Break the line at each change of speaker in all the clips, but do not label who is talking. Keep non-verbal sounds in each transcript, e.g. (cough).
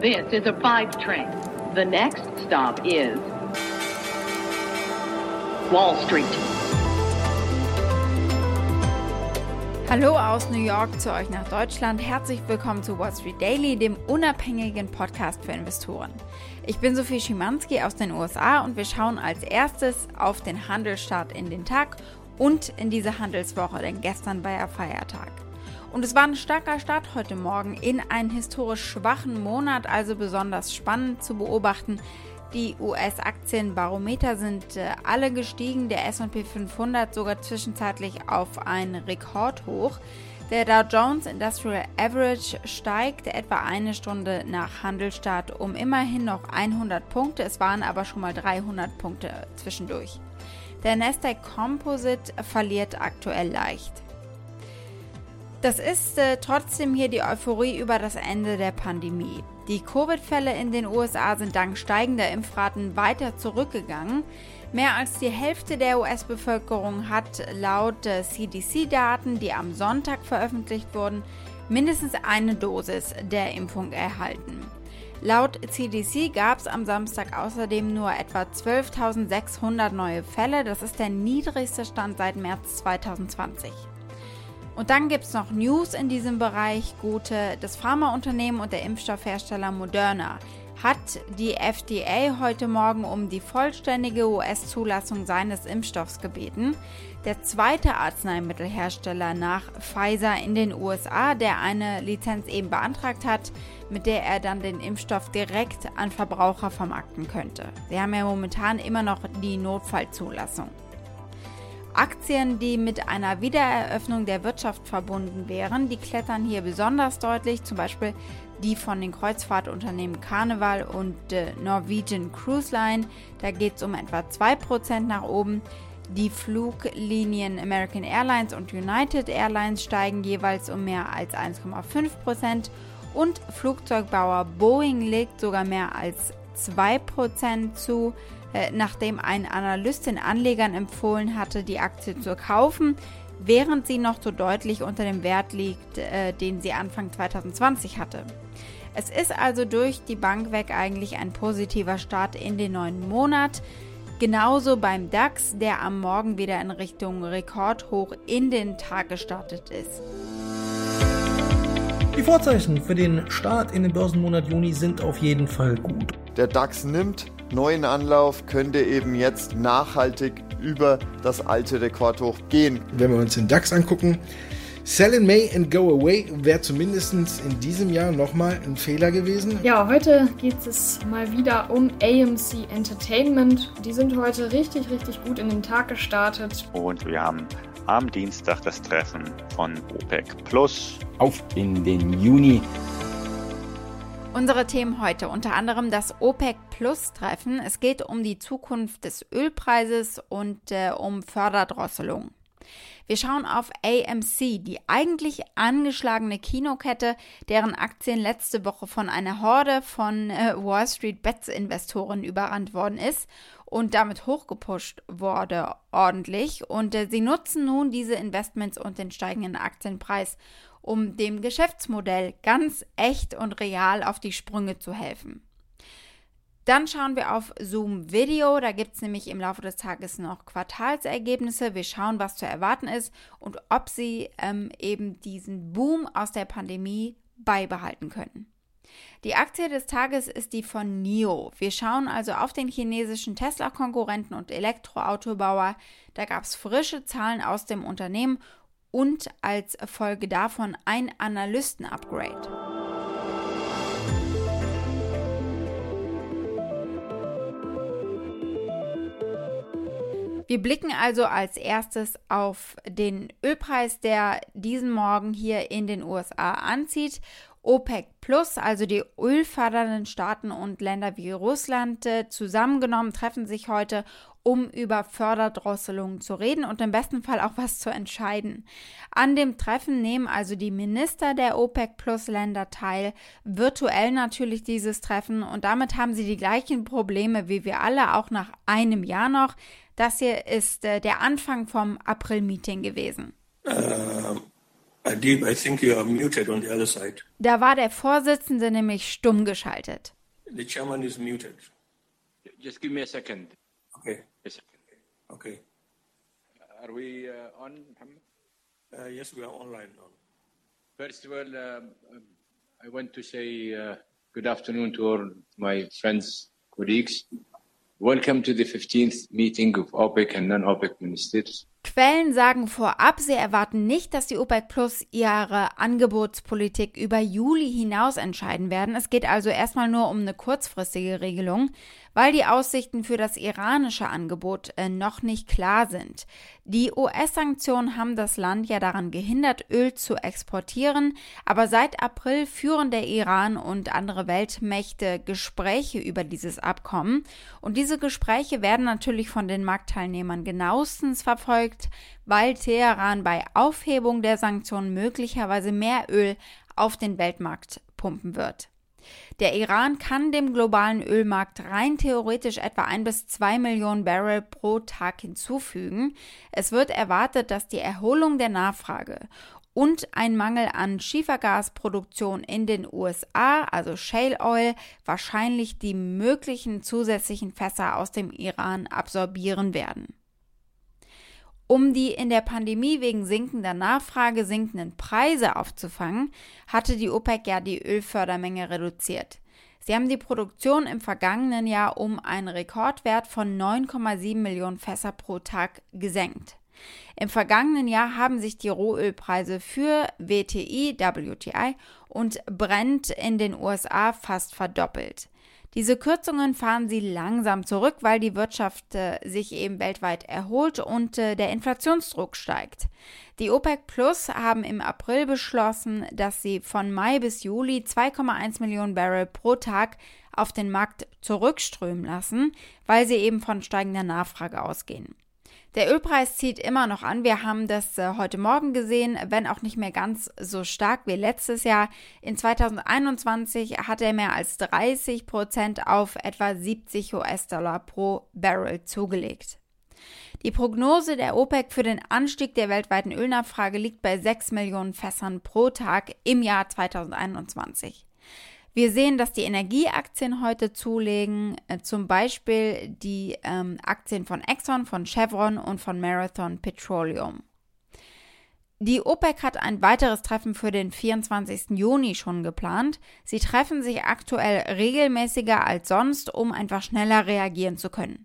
This is a five train. The next stop is Wall Street.
Hallo aus New York zu euch nach Deutschland. Herzlich willkommen zu Wall Street Daily, dem unabhängigen Podcast für Investoren. Ich bin Sophie Schimanski aus den USA und wir schauen als erstes auf den Handelsstart in den Tag und in diese Handelswoche, denn gestern war ja Feiertag. Und es war ein starker Start heute Morgen in einen historisch schwachen Monat, also besonders spannend zu beobachten. Die US-Aktienbarometer sind äh, alle gestiegen, der SP 500 sogar zwischenzeitlich auf ein Rekordhoch. Der Dow Jones Industrial Average steigt etwa eine Stunde nach Handelstart um immerhin noch 100 Punkte. Es waren aber schon mal 300 Punkte zwischendurch. Der Nasdaq Composite verliert aktuell leicht. Das ist äh, trotzdem hier die Euphorie über das Ende der Pandemie. Die Covid-Fälle in den USA sind dank steigender Impfraten weiter zurückgegangen. Mehr als die Hälfte der US-Bevölkerung hat laut äh, CDC-Daten, die am Sonntag veröffentlicht wurden, mindestens eine Dosis der Impfung erhalten. Laut CDC gab es am Samstag außerdem nur etwa 12.600 neue Fälle. Das ist der niedrigste Stand seit März 2020. Und dann gibt es noch News in diesem Bereich. Gute, das Pharmaunternehmen und der Impfstoffhersteller Moderna hat die FDA heute Morgen um die vollständige US-Zulassung seines Impfstoffs gebeten. Der zweite Arzneimittelhersteller nach Pfizer in den USA, der eine Lizenz eben beantragt hat, mit der er dann den Impfstoff direkt an Verbraucher vermarkten könnte. Sie haben ja momentan immer noch die Notfallzulassung. Aktien, die mit einer Wiedereröffnung der Wirtschaft verbunden wären, die klettern hier besonders deutlich, zum Beispiel die von den Kreuzfahrtunternehmen Carnival und äh, Norwegian Cruise Line. Da geht es um etwa 2% nach oben. Die Fluglinien American Airlines und United Airlines steigen jeweils um mehr als 1,5% und Flugzeugbauer Boeing legt sogar mehr als 2% zu. Äh, nachdem ein Analyst den Anlegern empfohlen hatte, die Aktie zu kaufen, während sie noch so deutlich unter dem Wert liegt, äh, den sie Anfang 2020 hatte. Es ist also durch die Bank weg eigentlich ein positiver Start in den neuen Monat. Genauso beim DAX, der am Morgen wieder in Richtung Rekordhoch in den Tag gestartet ist.
Die Vorzeichen für den Start in den Börsenmonat Juni sind auf jeden Fall gut.
Der DAX nimmt neuen Anlauf, könnte eben jetzt nachhaltig über das alte Rekordhoch gehen.
Wenn wir uns den DAX angucken, Sell in May and Go Away wäre zumindest in diesem Jahr nochmal ein Fehler gewesen.
Ja, heute geht es mal wieder um AMC Entertainment. Die sind heute richtig, richtig gut in den Tag gestartet.
Und wir haben am Dienstag das Treffen von OPEC Plus.
Auf in den Juni.
Unsere Themen heute unter anderem das OPEC Plus Treffen. Es geht um die Zukunft des Ölpreises und äh, um Förderdrosselung. Wir schauen auf AMC, die eigentlich angeschlagene Kinokette, deren Aktien letzte Woche von einer Horde von äh, Wall Street Bets Investoren überrannt worden ist und damit hochgepusht wurde ordentlich. Und äh, sie nutzen nun diese Investments und den steigenden Aktienpreis, um dem Geschäftsmodell ganz echt und real auf die Sprünge zu helfen. Dann schauen wir auf Zoom Video. Da gibt es nämlich im Laufe des Tages noch Quartalsergebnisse. Wir schauen, was zu erwarten ist und ob sie ähm, eben diesen Boom aus der Pandemie beibehalten können. Die Aktie des Tages ist die von NIO. Wir schauen also auf den chinesischen Tesla-Konkurrenten und Elektroautobauer. Da gab es frische Zahlen aus dem Unternehmen und als Folge davon ein Analysten-Upgrade. Wir blicken also als erstes auf den Ölpreis, der diesen Morgen hier in den USA anzieht. OPEC Plus, also die ölfördernden Staaten und Länder wie Russland äh, zusammengenommen, treffen sich heute, um über Förderdrosselungen zu reden und im besten Fall auch was zu entscheiden. An dem Treffen nehmen also die Minister der OPEC Plus Länder teil, virtuell natürlich dieses Treffen und damit haben sie die gleichen Probleme wie wir alle, auch nach einem Jahr noch. Das hier ist äh, der Anfang vom April-Meeting gewesen.
Ähm, Adib, I think you are muted on the other side.
Da war der Vorsitzende nämlich stumm geschaltet.
The chairman is muted.
Just give me a second.
Okay.
Second.
Okay.
Are we uh, on, Mohammed?
Uh, yes, we are online now.
First of all, um, I want to say uh, good afternoon to all my friends, colleagues. Welcome to the 15th meeting of OPEC and non-OPEC ministers.
Quellen sagen vorab, sie erwarten nicht, dass die OPEC Plus ihre Angebotspolitik über Juli hinaus entscheiden werden. Es geht also erstmal nur um eine kurzfristige Regelung, weil die Aussichten für das iranische Angebot äh, noch nicht klar sind. Die US-Sanktionen haben das Land ja daran gehindert, Öl zu exportieren, aber seit April führen der Iran und andere Weltmächte Gespräche über dieses Abkommen und diese Gespräche werden natürlich von den Marktteilnehmern genauestens verfolgt, weil Teheran bei Aufhebung der Sanktionen möglicherweise mehr Öl auf den Weltmarkt pumpen wird. Der Iran kann dem globalen Ölmarkt rein theoretisch etwa ein bis zwei Millionen Barrel pro Tag hinzufügen. Es wird erwartet, dass die Erholung der Nachfrage und ein Mangel an Schiefergasproduktion in den USA, also Shale Oil, wahrscheinlich die möglichen zusätzlichen Fässer aus dem Iran absorbieren werden. Um die in der Pandemie wegen sinkender Nachfrage sinkenden Preise aufzufangen, hatte die OPEC ja die Ölfördermenge reduziert. Sie haben die Produktion im vergangenen Jahr um einen Rekordwert von 9,7 Millionen Fässer pro Tag gesenkt. Im vergangenen Jahr haben sich die Rohölpreise für WTI, WTI und Brent in den USA fast verdoppelt. Diese Kürzungen fahren sie langsam zurück, weil die Wirtschaft äh, sich eben weltweit erholt und äh, der Inflationsdruck steigt. Die OPEC Plus haben im April beschlossen, dass sie von Mai bis Juli 2,1 Millionen Barrel pro Tag auf den Markt zurückströmen lassen, weil sie eben von steigender Nachfrage ausgehen. Der Ölpreis zieht immer noch an. Wir haben das äh, heute Morgen gesehen, wenn auch nicht mehr ganz so stark wie letztes Jahr. In 2021 hat er mehr als 30 Prozent auf etwa 70 US-Dollar pro Barrel zugelegt. Die Prognose der OPEC für den Anstieg der weltweiten Ölnachfrage liegt bei 6 Millionen Fässern pro Tag im Jahr 2021. Wir sehen, dass die Energieaktien heute zulegen, äh, zum Beispiel die ähm, Aktien von Exxon, von Chevron und von Marathon Petroleum. Die OPEC hat ein weiteres Treffen für den 24. Juni schon geplant. Sie treffen sich aktuell regelmäßiger als sonst, um einfach schneller reagieren zu können.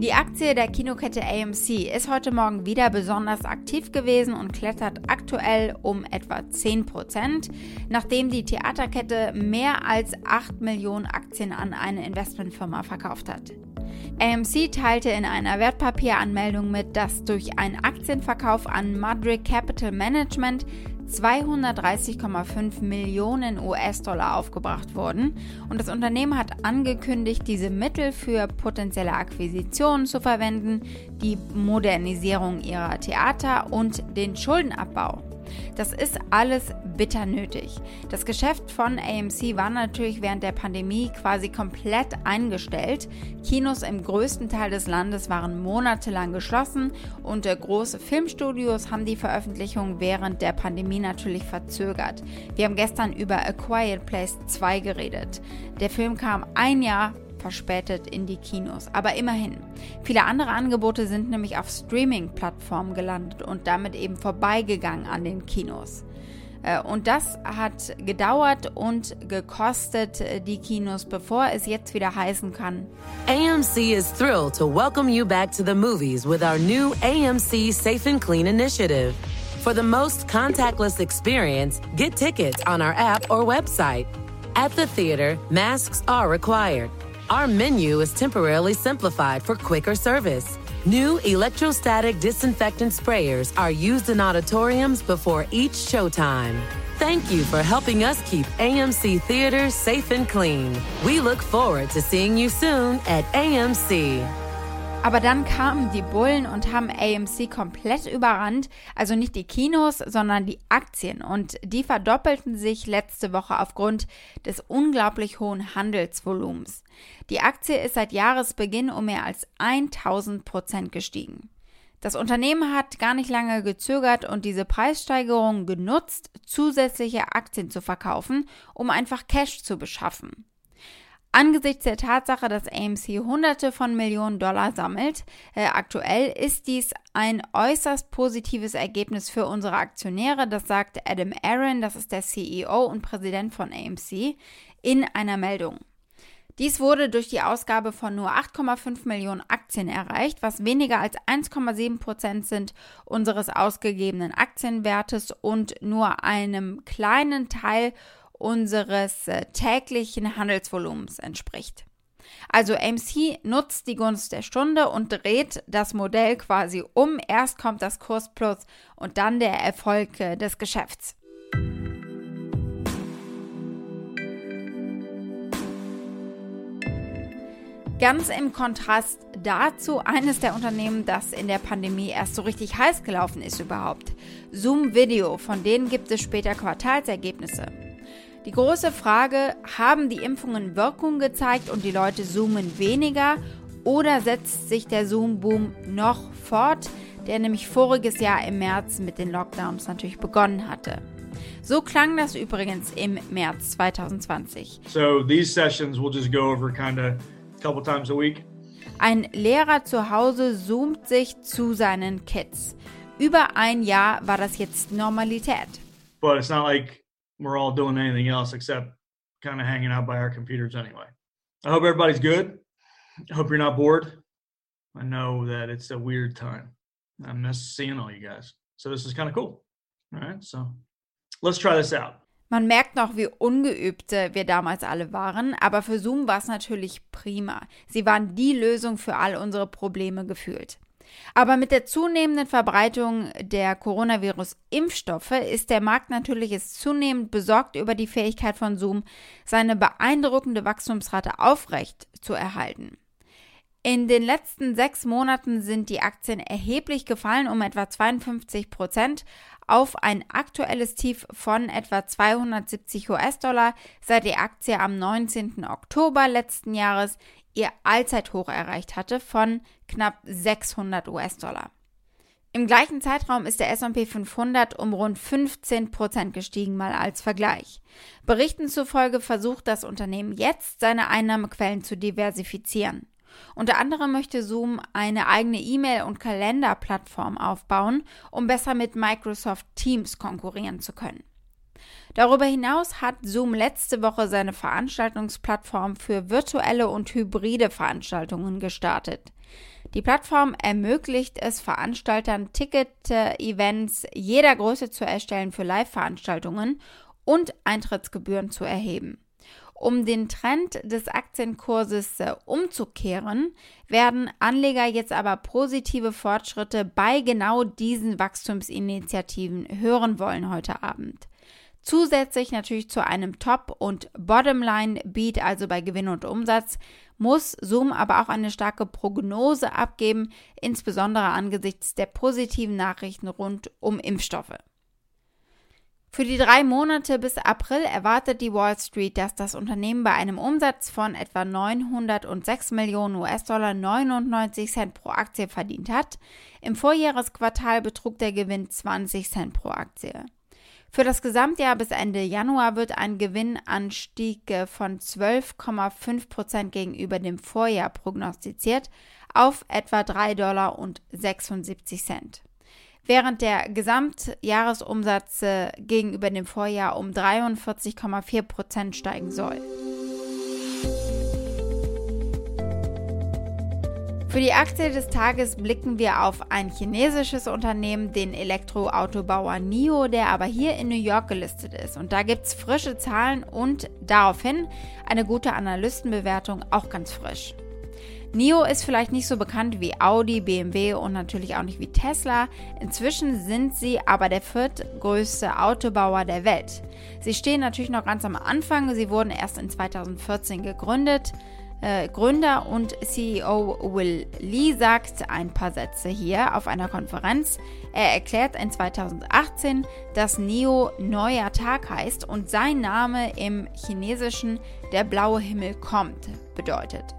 Die Aktie der Kinokette AMC ist heute Morgen wieder besonders aktiv gewesen und klettert aktuell um etwa 10%, nachdem die Theaterkette mehr als 8 Millionen Aktien an eine Investmentfirma verkauft hat. AMC teilte in einer Wertpapieranmeldung mit, dass durch einen Aktienverkauf an Madrid Capital Management 230,5 Millionen US-Dollar aufgebracht wurden und das Unternehmen hat angekündigt, diese Mittel für potenzielle Akquisitionen zu verwenden, die Modernisierung ihrer Theater und den Schuldenabbau. Das ist alles bitter nötig. Das Geschäft von AMC war natürlich während der Pandemie quasi komplett eingestellt. Kinos im größten Teil des Landes waren monatelang geschlossen und große Filmstudios haben die Veröffentlichung während der Pandemie natürlich verzögert. Wir haben gestern über A Quiet Place 2 geredet. Der Film kam ein Jahr verspätet in die Kinos. Aber immerhin. Viele andere Angebote sind nämlich auf Streaming-Plattformen gelandet und damit eben vorbeigegangen an den Kinos. Äh, und das hat gedauert und gekostet äh, die Kinos, bevor es jetzt wieder heißen kann.
AMC is thrilled to welcome you back to the movies with our new AMC Safe and Clean initiative. For the most contactless experience, get tickets on our app or website. At the theater, masks are required. Our menu is temporarily simplified for quicker service. New electrostatic disinfectant sprayers are used in auditoriums before each showtime. Thank you for helping us keep AMC theaters safe and clean. We look forward to seeing you soon at AMC.
Aber dann kamen die Bullen und haben AMC komplett überrannt. Also nicht die Kinos, sondern die Aktien. Und die verdoppelten sich letzte Woche aufgrund des unglaublich hohen Handelsvolumens. Die Aktie ist seit Jahresbeginn um mehr als 1000 Prozent gestiegen. Das Unternehmen hat gar nicht lange gezögert und diese Preissteigerung genutzt, zusätzliche Aktien zu verkaufen, um einfach Cash zu beschaffen. Angesichts der Tatsache, dass AMC Hunderte von Millionen Dollar sammelt, äh, aktuell ist dies ein äußerst positives Ergebnis für unsere Aktionäre, das sagt Adam Aaron, das ist der CEO und Präsident von AMC, in einer Meldung. Dies wurde durch die Ausgabe von nur 8,5 Millionen Aktien erreicht, was weniger als 1,7 Prozent sind unseres ausgegebenen Aktienwertes und nur einem kleinen Teil unseres äh, täglichen Handelsvolumens entspricht. Also AMC nutzt die Gunst der Stunde und dreht das Modell quasi um. Erst kommt das Kursplus und dann der Erfolg äh, des Geschäfts. Ganz im Kontrast dazu eines der Unternehmen, das in der Pandemie erst so richtig heiß gelaufen ist überhaupt. Zoom Video, von denen gibt es später Quartalsergebnisse. Die große Frage, haben die Impfungen Wirkung gezeigt und die Leute zoomen weniger oder setzt sich der Zoom-Boom noch fort, der nämlich voriges Jahr im März mit den Lockdowns natürlich begonnen hatte? So klang das übrigens im März 2020.
So these sessions will just go over kind of a couple times a week.
Ein Lehrer zu Hause zoomt sich zu seinen Kids. Über ein Jahr war das jetzt Normalität.
But it's not like we're all doing anything else except kind of hanging out by our computers anyway. I hope everybody's good. I hope you're not bored. I know that it's a weird time. I miss seeing all you guys. So this is kind of cool. All right, so let's try this out.
Man merkt noch, wie ungeübt äh, wir damals alle waren, aber für Zoom war es natürlich prima. Sie waren die Lösung für all unsere Probleme gefühlt. Aber mit der zunehmenden Verbreitung der Coronavirus-Impfstoffe ist der Markt natürlich jetzt zunehmend besorgt über die Fähigkeit von Zoom, seine beeindruckende Wachstumsrate aufrecht zu erhalten. In den letzten sechs Monaten sind die Aktien erheblich gefallen, um etwa 52 Prozent, auf ein aktuelles Tief von etwa 270 US-Dollar, seit die Aktie am 19. Oktober letzten Jahres ihr Allzeithoch erreicht hatte von knapp 600 US-Dollar. Im gleichen Zeitraum ist der S&P 500 um rund 15 Prozent gestiegen, mal als Vergleich. Berichten zufolge versucht das Unternehmen jetzt, seine Einnahmequellen zu diversifizieren. Unter anderem möchte Zoom eine eigene E-Mail- und Kalenderplattform aufbauen, um besser mit Microsoft Teams konkurrieren zu können. Darüber hinaus hat Zoom letzte Woche seine Veranstaltungsplattform für virtuelle und hybride Veranstaltungen gestartet. Die Plattform ermöglicht es Veranstaltern, Ticket-Events jeder Größe zu erstellen für Live-Veranstaltungen und Eintrittsgebühren zu erheben. Um den Trend des Aktienkurses äh, umzukehren, werden Anleger jetzt aber positive Fortschritte bei genau diesen Wachstumsinitiativen hören wollen heute Abend. Zusätzlich natürlich zu einem Top- und Bottomline-Beat, also bei Gewinn und Umsatz, muss Zoom aber auch eine starke Prognose abgeben, insbesondere angesichts der positiven Nachrichten rund um Impfstoffe. Für die drei Monate bis April erwartet die Wall Street, dass das Unternehmen bei einem Umsatz von etwa 906 Millionen US-Dollar 99 Cent pro Aktie verdient hat. Im Vorjahresquartal betrug der Gewinn 20 Cent pro Aktie. Für das Gesamtjahr bis Ende Januar wird ein Gewinnanstieg von 12,5 Prozent gegenüber dem Vorjahr prognostiziert auf etwa 3,76 Dollar während der Gesamtjahresumsatz gegenüber dem Vorjahr um 43,4 Prozent steigen soll. Für die Aktie des Tages blicken wir auf ein chinesisches Unternehmen, den Elektroautobauer NIO, der aber hier in New York gelistet ist. Und da gibt es frische Zahlen und daraufhin eine gute Analystenbewertung, auch ganz frisch. NIO ist vielleicht nicht so bekannt wie Audi, BMW und natürlich auch nicht wie Tesla. Inzwischen sind sie aber der viertgrößte Autobauer der Welt. Sie stehen natürlich noch ganz am Anfang. Sie wurden erst in 2014 gegründet. Äh, Gründer und CEO Will Lee sagt ein paar Sätze hier auf einer Konferenz. Er erklärt in 2018, dass NIO neuer Tag heißt und sein Name im Chinesischen der blaue Himmel kommt bedeutet.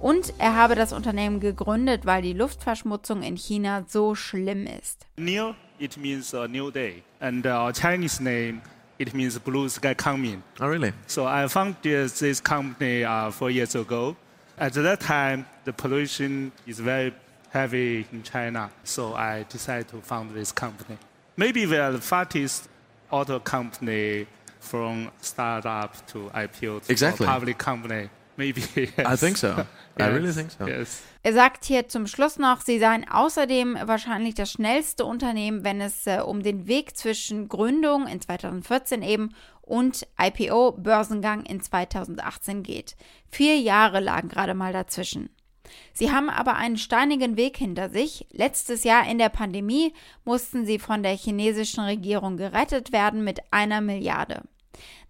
Und er habe das Unternehmen gegründet, weil die Luftverschmutzung in China so schlimm ist.
New, it means a new day. And our Chinese name, it means blue sky coming.
Oh, really?
So I founded this company uh, four years ago. At that time, the pollution is very heavy in China. So I decided to found this company. Maybe we are the fastest auto company from startup to IPO to
Exactly.
public company. Maybe. (laughs)
I think so. I
Yes.
really think so.
Yes.
Er sagt hier zum Schluss noch, sie seien außerdem wahrscheinlich das schnellste Unternehmen, wenn es äh, um den Weg zwischen Gründung in 2014 eben und IPO Börsengang in 2018 geht. Vier Jahre lagen gerade mal dazwischen. Sie haben aber einen steinigen Weg hinter sich. Letztes Jahr in der Pandemie mussten sie von der chinesischen Regierung gerettet werden mit einer Milliarde.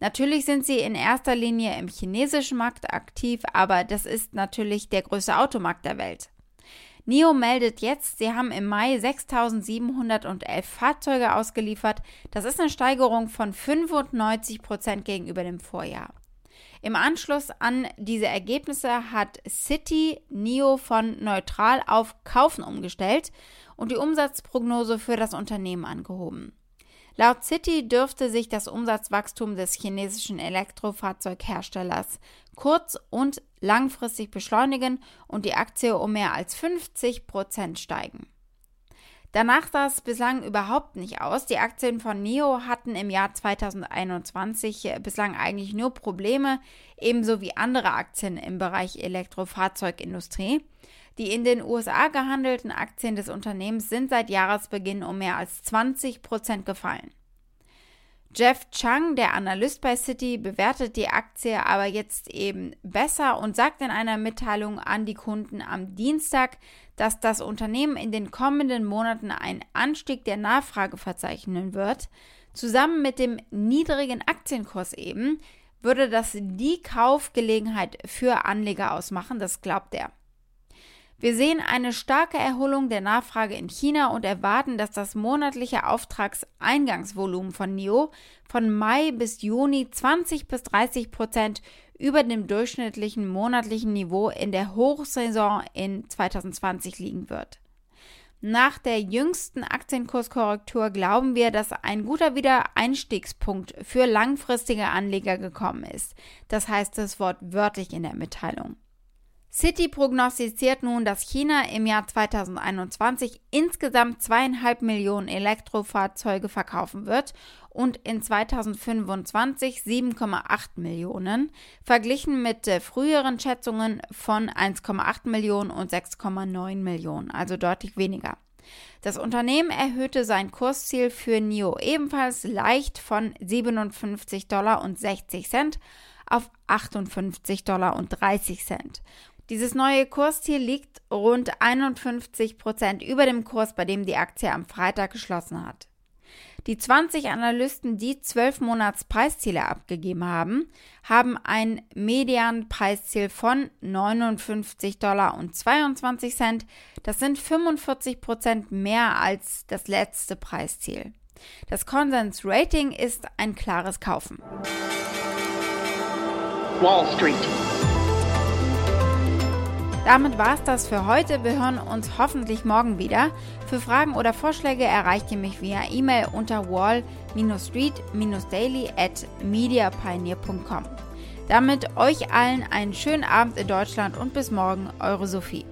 Natürlich sind sie in erster Linie im chinesischen Markt aktiv, aber das ist natürlich der größte Automarkt der Welt. NIO meldet jetzt, sie haben im Mai 6.711 Fahrzeuge ausgeliefert. Das ist eine Steigerung von 95 Prozent gegenüber dem Vorjahr. Im Anschluss an diese Ergebnisse hat City NIO von neutral auf Kaufen umgestellt und die Umsatzprognose für das Unternehmen angehoben. Laut City dürfte sich das Umsatzwachstum des chinesischen Elektrofahrzeugherstellers kurz- und langfristig beschleunigen und die Aktie um mehr als 50 Prozent steigen. Danach sah es bislang überhaupt nicht aus. Die Aktien von NIO hatten im Jahr 2021 bislang eigentlich nur Probleme, ebenso wie andere Aktien im Bereich Elektrofahrzeugindustrie. Die in den USA gehandelten Aktien des Unternehmens sind seit Jahresbeginn um mehr als 20 Prozent gefallen. Jeff Chang, der Analyst bei Citi, bewertet die Aktie aber jetzt eben besser und sagt in einer Mitteilung an die Kunden am Dienstag, dass das Unternehmen in den kommenden Monaten einen Anstieg der Nachfrage verzeichnen wird. Zusammen mit dem niedrigen Aktienkurs eben würde das die Kaufgelegenheit für Anleger ausmachen, das glaubt er. Wir sehen eine starke Erholung der Nachfrage in China und erwarten, dass das monatliche Auftragseingangsvolumen von NIO von Mai bis Juni 20 bis 30 Prozent über dem durchschnittlichen monatlichen Niveau in der Hochsaison in 2020 liegen wird. Nach der jüngsten Aktienkurskorrektur glauben wir, dass ein guter Wiedereinstiegspunkt für langfristige Anleger gekommen ist. Das heißt das Wort wörtlich in der Mitteilung. Citi prognostiziert nun, dass China im Jahr 2021 insgesamt zweieinhalb Millionen Elektrofahrzeuge verkaufen wird und in 2025 7,8 Millionen, verglichen mit äh, früheren Schätzungen von 1,8 Millionen und 6,9 Millionen, also deutlich weniger. Das Unternehmen erhöhte sein Kursziel für NIO ebenfalls leicht von 57 Dollar und 60 Cent auf 58 Dollar und 30 Cent. Dieses neue Kursziel liegt rund 51 Prozent über dem Kurs, bei dem die Aktie am Freitag geschlossen hat. Die 20 Analysten, die 12 Monats Preisziele abgegeben haben, haben ein Medianpreisziel von 59 Dollar und 22 Cent. Das sind 45 Prozent mehr als das letzte Preisziel. Das Konsensrating ist ein klares Kaufen.
Wall Street.
Damit war es das für heute. Wir hören uns hoffentlich morgen wieder. Für Fragen oder Vorschläge erreicht ihr mich via E-Mail unter wall-street-daily at mediapioneer.com. Damit euch allen einen schönen Abend in Deutschland und bis morgen, eure Sophie.